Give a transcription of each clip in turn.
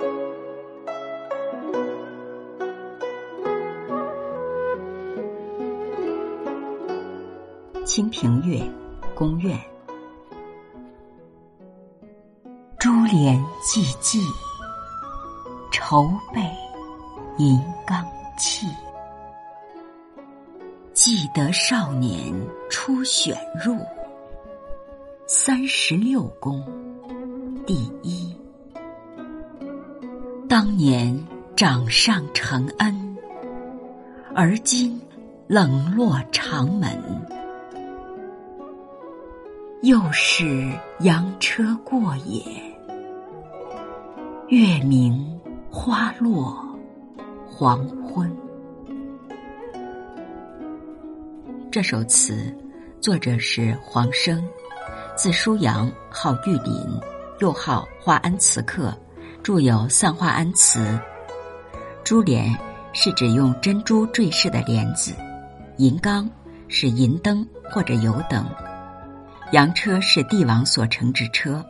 《清平乐·宫苑》：珠帘寂寂，愁背银缸泣。记得少年初选入，三十六宫第一。当年掌上承恩，而今冷落长门。又是羊车过也，月明花落黄昏。这首词作者是黄生，字叔阳，号玉林，又号华安词客，著有《散华安词》。珠帘是指用珍珠坠饰的帘子，银缸是银灯或者油灯。羊车是帝王所乘之车，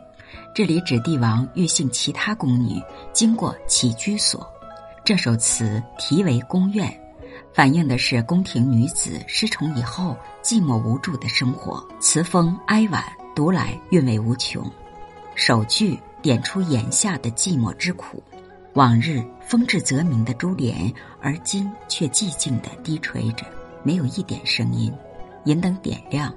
这里指帝王欲幸其他宫女，经过其居所。这首词题为《宫苑》，反映的是宫廷女子失宠以后寂寞无助的生活，词风哀婉，读来韵味无穷。首句点出眼下的寂寞之苦：往日风至则鸣的珠帘，而今却寂静地低垂着，没有一点声音。银灯点亮。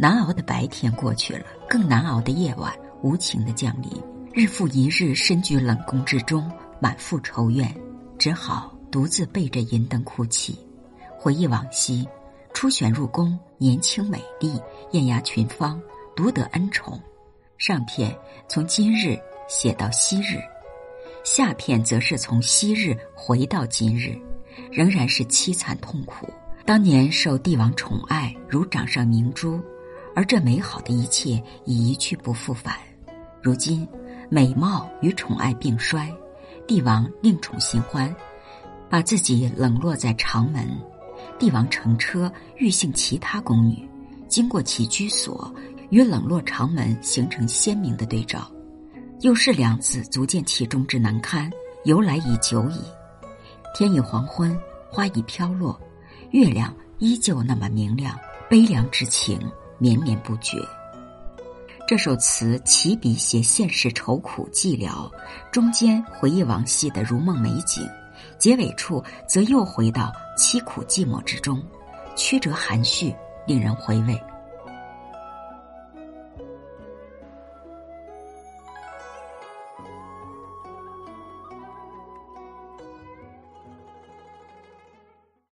难熬的白天过去了，更难熬的夜晚无情的降临。日复一日，身居冷宫之中，满腹愁怨，只好独自背着银灯哭泣，回忆往昔。初选入宫，年轻美丽，艳压群芳，独得恩宠。上片从今日写到昔日，下片则是从昔日回到今日，仍然是凄惨痛苦。当年受帝王宠爱，如掌上明珠。而这美好的一切已一去不复返，如今美貌与宠爱并衰，帝王另宠新欢，把自己冷落在长门。帝王乘车欲幸其他宫女，经过其居所，与冷落长门形成鲜明的对照。又是两字足见其中之难堪，由来已久矣。天已黄昏，花已飘落，月亮依旧那么明亮，悲凉之情。绵绵不绝。这首词起笔写现实愁苦寂寥，中间回忆往昔的如梦美景，结尾处则又回到凄苦寂寞之中，曲折含蓄，令人回味。